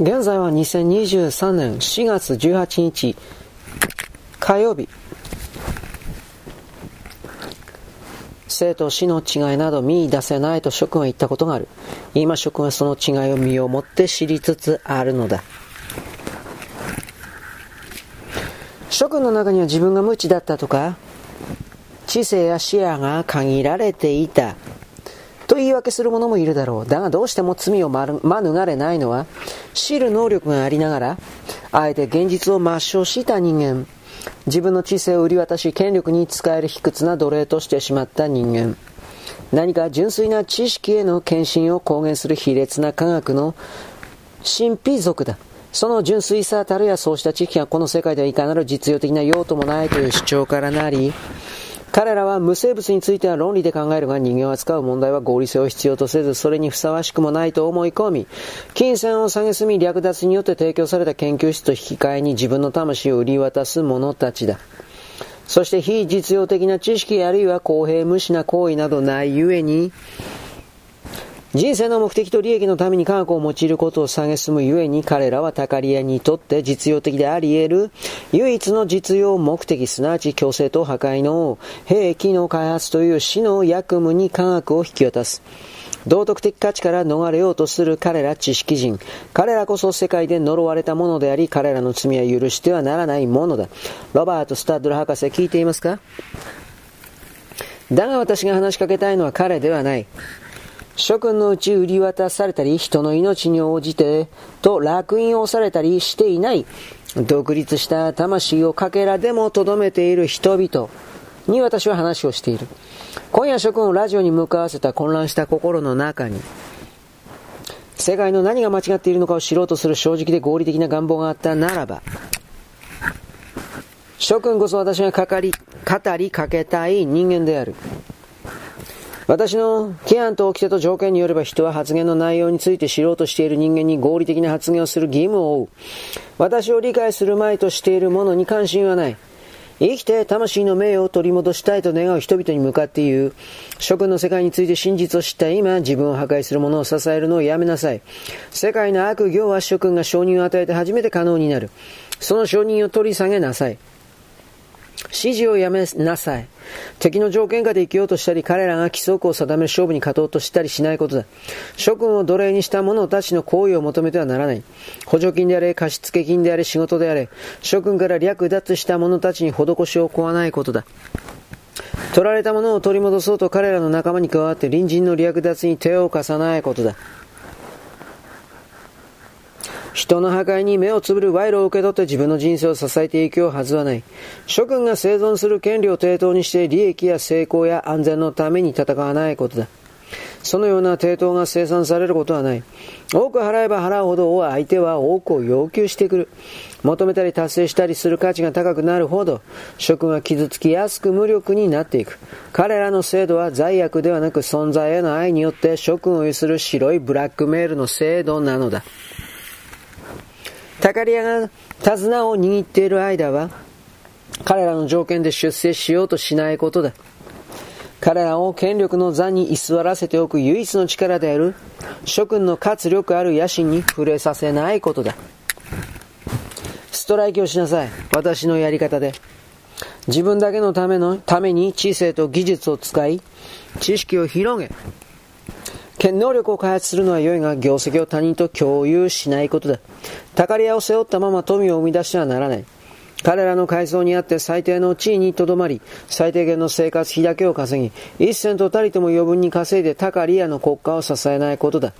現在は2023年4月18日火曜日。生と死の違いなど見出せないと諸君は言ったことがある。今諸君はその違いを身をもって知りつつあるのだ。諸君の中には自分が無知だったとか知性や視野が限られていた。と言い訳する者もいるだろう。だがどうしても罪を免れないのは、知る能力がありながら、あえて現実を抹消した人間。自分の知性を売り渡し、権力に使える卑屈な奴隷としてしまった人間。何か純粋な知識への献身を公言する卑劣な科学の神秘族だ。その純粋さたるやそうした知識がこの世界ではいかなる実用的な用途もないという主張からなり、彼らは無生物については論理で考えるが人間を扱う問題は合理性を必要とせずそれにふさわしくもないと思い込み金銭を蔑み略奪によって提供された研究室と引き換えに自分の魂を売り渡す者たちだ。そして非実用的な知識あるいは公平無視な行為などないゆえに人生の目的と利益のために科学を用いることを蔑むゆえに彼らはタカリアにとって実用的であり得る唯一の実用目的すなわち強制と破壊の兵器の開発という死の役務に科学を引き渡す。道徳的価値から逃れようとする彼ら知識人。彼らこそ世界で呪われたものであり、彼らの罪は許してはならないものだ。ロバート・スタッドル博士聞いていますか？だが私が話しかけたいのは彼ではない。諸君のうち売り渡されたり、人の命に応じて、と烙印をされたりしていない、独立した魂をかけらでも留めている人々に私は話をしている。今夜諸君をラジオに向かわせた混乱した心の中に、世界の何が間違っているのかを知ろうとする正直で合理的な願望があったならば、諸君こそ私がかかり、語りかけたい人間である。私の規範と掟と条件によれば人は発言の内容について知ろうとしている人間に合理的な発言をする義務を負う。私を理解する前としているものに関心はない。生きて魂の名誉を取り戻したいと願う人々に向かって言う。諸君の世界について真実を知った今、自分を破壊する者を支えるのをやめなさい。世界の悪行は諸君が承認を与えて初めて可能になる。その承認を取り下げなさい。指示をやめなさい。敵の条件下で生きようとしたり、彼らが規則を定め勝負に勝とうとしたりしないことだ。諸君を奴隷にした者たちの行為を求めてはならない。補助金であれ、貸付金であれ、仕事であれ、諸君から略奪した者たちに施しを請わないことだ。取られたものを取り戻そうと彼らの仲間に加わって隣人の略奪に手を貸さないことだ。人の破壊に目をつぶる賄賂を受け取って自分の人生を支えていくよはずはない。諸君が生存する権利を抵当にして利益や成功や安全のために戦わないことだ。そのような抵当が生産されることはない。多く払えば払うほど相手は多くを要求してくる。求めたり達成したりする価値が高くなるほど、諸君は傷つきやすく無力になっていく。彼らの制度は罪悪ではなく存在への愛によって諸君を有する白いブラックメールの制度なのだ。タカリアが手綱を握っている間は、彼らの条件で出世しようとしないことだ。彼らを権力の座に居座らせておく唯一の力である諸君の活力ある野心に触れさせないことだ。ストライキをしなさい。私のやり方で。自分だけのためのために知性と技術を使い、知識を広げ、能力を開発するのは良いが、業績を他人と共有しないことだ。たかり屋を背負ったまま富を生み出してはならない。彼らの改造にあって最低の地位にとどまり、最低限の生活費だけを稼ぎ、一銭とたりとも余分に稼いで高利屋の国家を支えないことだ。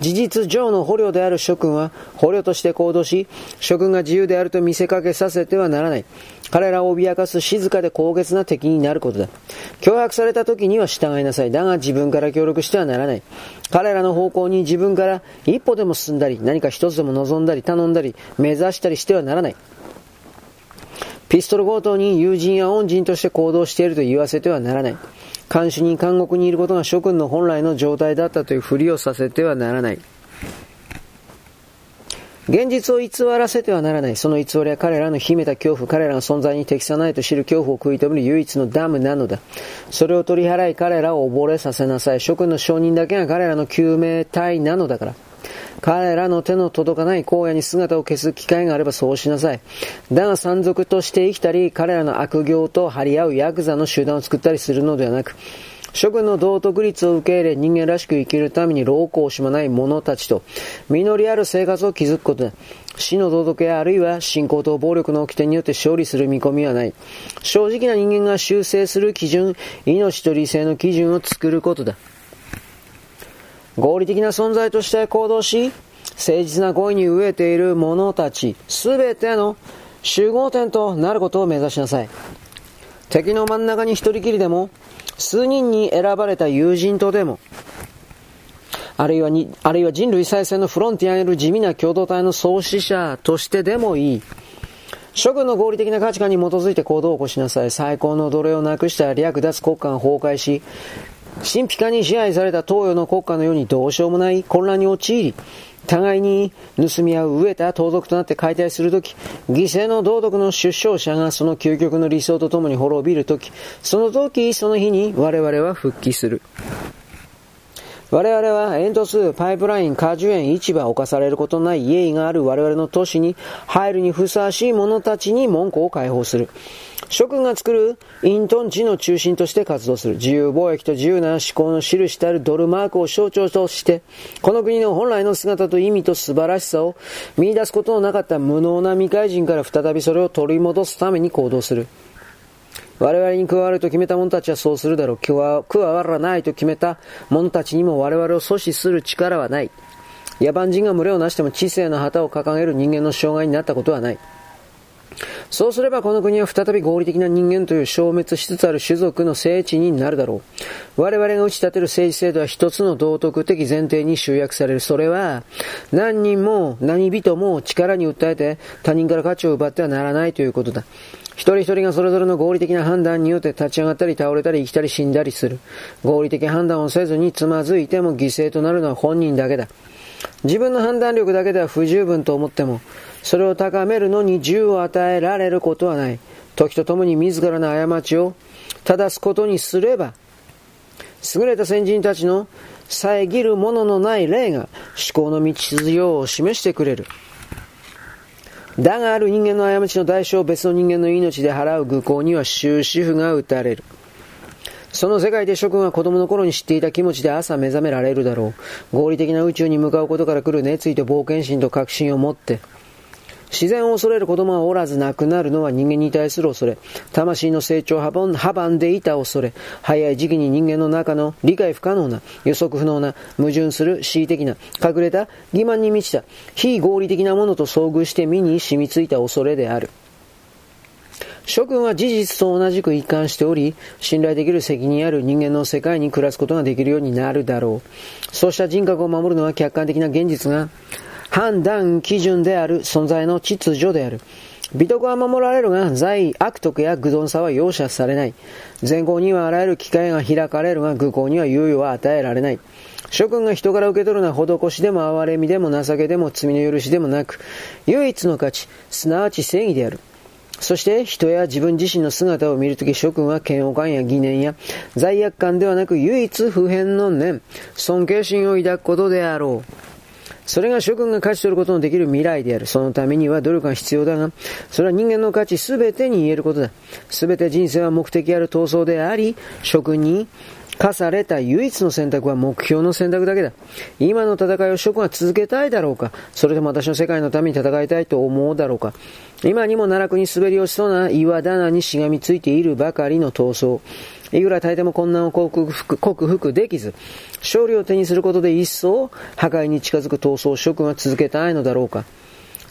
事実上の捕虜である諸君は捕虜として行動し、諸君が自由であると見せかけさせてはならない。彼らを脅かす静かで高潔な敵になることだ。脅迫された時には従いなさい。だが自分から協力してはならない。彼らの方向に自分から一歩でも進んだり、何か一つでも望んだり、頼んだり、目指したりしてはならない。ピストル強盗に友人や恩人として行動していると言わせてはならない。監視に監獄にいることが諸君の本来の状態だったというふりをさせてはならない。現実を偽らせてはならない。その偽りは彼らの秘めた恐怖、彼らの存在に適さないと知る恐怖を食い止める唯一のダムなのだ。それを取り払い彼らを溺れさせなさい。諸君の証人だけが彼らの救命隊なのだから。彼らの手の届かない荒野に姿を消す機会があればそうしなさい。だが山賊として生きたり、彼らの悪行と張り合うヤクザの集団を作ったりするのではなく、諸君の道徳律を受け入れ人間らしく生きるために老行を惜しまない者たちと実りある生活を築くことだ。死の道徳やあるいは信仰と暴力の起点によって勝利する見込みはない。正直な人間が修正する基準、命と理性の基準を作ることだ。合理的な存在として行動し、誠実な恋に飢えている者たち、すべての集合点となることを目指しなさい。敵の真ん中に一人きりでも、数人に選ばれた友人とでも、あるいはに、あるいは人類再生のフロンティアにいる地味な共同体の創始者としてでもいい。諸君の合理的な価値観に基づいて行動を起こしなさい。最高の奴隷をなくした略奪国家が崩壊し、神秘化に支配された東洋の国家のようにどうしようもない混乱に陥り、互いに盗み合う飢えた盗賊となって解体するとき、犠牲の道徳の出生者がその究極の理想とともに滅びるとき、その時、その日に我々は復帰する。我々は煙突、パイプライン、果樹園、市場、侵されることのない家がある我々の都市に入るにふさわしい者たちに門戸を開放する。諸君が作るイントン地の中心として活動する。自由貿易と自由な思考の印たるドルマークを象徴として、この国の本来の姿と意味と素晴らしさを見出すことのなかった無能な未開人から再びそれを取り戻すために行動する。我々に加わると決めた者たちはそうするだろう。加わらないと決めた者たちにも我々を阻止する力はない。野蛮人が群れをなしても知性の旗を掲げる人間の障害になったことはない。そうすればこの国は再び合理的な人間という消滅しつつある種族の聖地になるだろう。我々が打ち立てる政治制度は一つの道徳的前提に集約される。それは、何人も何人も力に訴えて他人から価値を奪ってはならないということだ。一人一人がそれぞれの合理的な判断によって立ち上がったり倒れたり生きたり死んだりする。合理的判断をせずにつまずいても犠牲となるのは本人だけだ。自分の判断力だけでは不十分と思っても、それを高めるのに銃を与えられることはない。時とともに自らの過ちを正すことにすれば、優れた先人たちの遮るもののない霊が思考の道筋を示してくれる。だがある人間の過ちの代償を別の人間の命で払う愚行には終止符が打たれる。その世界で諸君は子供の頃に知っていた気持ちで朝目覚められるだろう。合理的な宇宙に向かうことから来る熱意と冒険心と確信を持って、自然を恐れる子供はおらず亡くなるのは人間に対する恐れ。魂の成長を阻んでいた恐れ。早い時期に人間の中の理解不可能な、予測不能な、矛盾する恣意的な、隠れた、欺瞞に満ちた、非合理的なものと遭遇して身に染みついた恐れである。諸君は事実と同じく一貫しており、信頼できる責任ある人間の世界に暮らすことができるようになるだろう。そうした人格を守るのは客観的な現実が、判断基準である存在の秩序である。美徳は守られるが、罪、悪徳や愚鈍さは容赦されない。善行にはあらゆる機会が開かれるが、愚行には猶予は与えられない。諸君が人から受け取るのは施しでも憐れみでも情けでも罪の許しでもなく、唯一の価値、すなわち正義である。そして人や自分自身の姿を見るとき諸君は嫌悪感や疑念や罪悪感ではなく唯一普遍の念、尊敬心を抱くことであろう。それが諸君が勝ち取ることのできる未来である。そのためには努力が必要だが、それは人間の価値すべてに言えることだ。すべて人生は目的ある闘争であり、諸君に課された唯一の選択は目標の選択だけだ。今の戦いを諸君は続けたいだろうかそれとも私の世界のために戦いたいと思うだろうか今にも奈落に滑り落ちそうな岩棚にしがみついているばかりの闘争。いくら大抵も困難を克服克服できず、勝利を手にすることで一層破壊に近づく闘争を諸君は続けたいのだろうか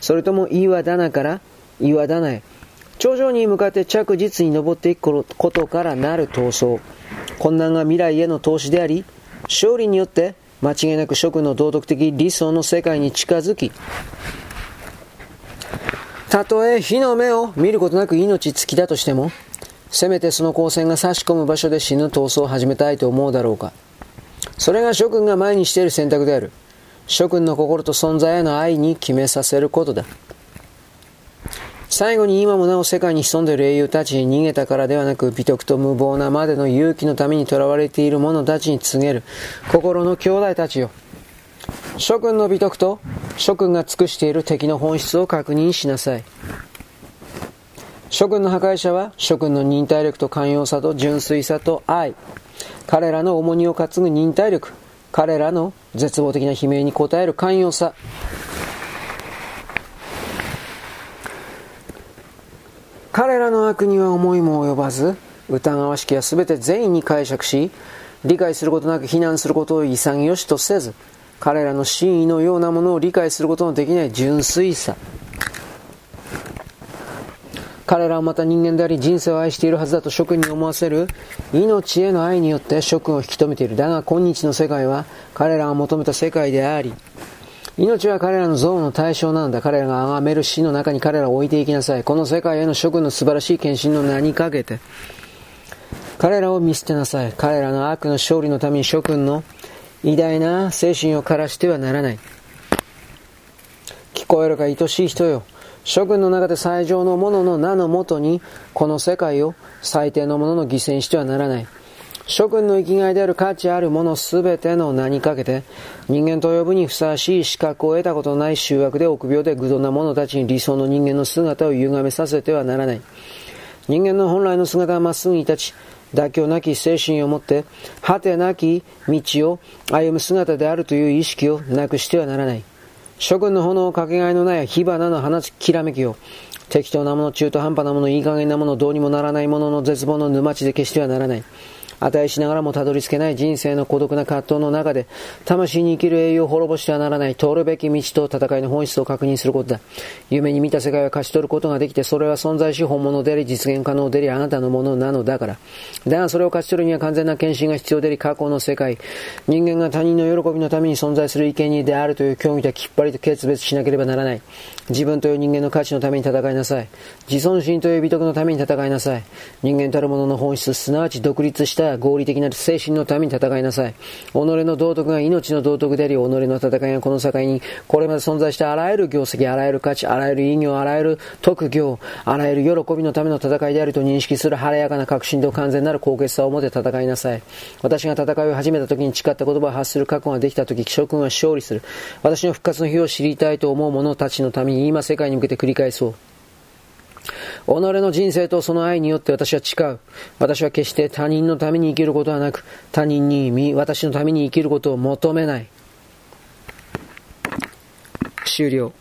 それとも岩棚から岩棚へ、頂上に向かって着実に登っていくことからなる闘争。困難が未来への投資であり、勝利によって間違いなく諸君の道徳的理想の世界に近づき、たとえ火の目を見ることなく命尽きだとしても、せめてその光線が差し込む場所で死ぬ闘争を始めたいと思うだろうか。それが諸君が前にしている選択である。諸君の心と存在への愛に決めさせることだ。最後に今もなお世界に潜んでいる英雄たちに逃げたからではなく、美徳と無謀なまでの勇気のために囚われている者たちに告げる、心の兄弟たちよ。諸君の美徳と諸君が尽くしている敵の本質を確認しなさい。諸君の破壊者は諸君の忍耐力と寛容さと純粋さと愛。彼らの重荷を担ぐ忍耐力。彼らの絶望的な悲鳴に応える寛容さ。には思いも及ばず、疑わしきは全て善意に解釈し、理解することなく非難することを潔しとせず、彼らの真意のようなものを理解することのできない純粋さ。彼らはまた人間であり人生を愛しているはずだと諸君に思わせる命への愛によって諸君を引き止めている。だが今日の世界は彼らが求めた世界であり、命は彼らの像の対象なんだ。彼らが崇める死の中に彼らを置いていきなさい。この世界への諸君の素晴らしい献身の名にかけて、彼らを見捨てなさい。彼らの悪の勝利のために諸君の偉大な精神を枯らしてはならない。聞こえるか愛しい人よ。諸君の中で最上の者の名のもとに、この世界を最低のものの犠牲にしてはならない。諸君の生きがいである価値あるものすべての名にかけて、人間と呼ぶにふさわしい資格を得たことのない醜悪で臆病で愚鈍な者たちに理想の人間の姿を歪めさせてはならない。人間の本来の姿はまっすぐに立ち、妥協なき精神を持って、果てなき道を歩む姿であるという意識をなくしてはならない。諸君の炎をかけがえのない火花の放つきらめきを、適当なもの、中途半端なもの、いい加減なもの、どうにもならないものの絶望の沼地で消してはならない。値しながらもたどり着けない人生の孤独な葛藤の中で、魂に生きる英雄を滅ぼしてはならない、通るべき道と戦いの本質を確認することだ。夢に見た世界を勝ち取ることができて、それは存在し本物であり、実現可能であり、あなたのものなのだから。だがそれを勝ち取るには完全な献身が必要であり、過去の世界、人間が他人の喜びのために存在する意見にであるという競技できっぱりと決別しなければならない。自分という人間の価値のために戦いなさい。自尊心という美徳のために戦いなさい。人間たるものの本質、すなわち独立した合理的な精神のために戦いなさい。己の道徳が命の道徳であり、己の戦いがこの境に、これまで存在したあらゆる業績、あらゆる価値、あらゆる意業、あらゆる特業、あらゆる喜びのための戦いであると認識する晴れやかな確信と完全なる高潔さを持って戦いなさい。私が戦いを始めた時に誓った言葉を発する覚悟ができた時、諸君は勝利する。私の復活の日を知りたいと思う者たちのために今世界に向けて繰り返そう。己の人生とその愛によって私は誓う。私は決して他人のために生きることはなく、他人に身私のために生きることを求めない。終了。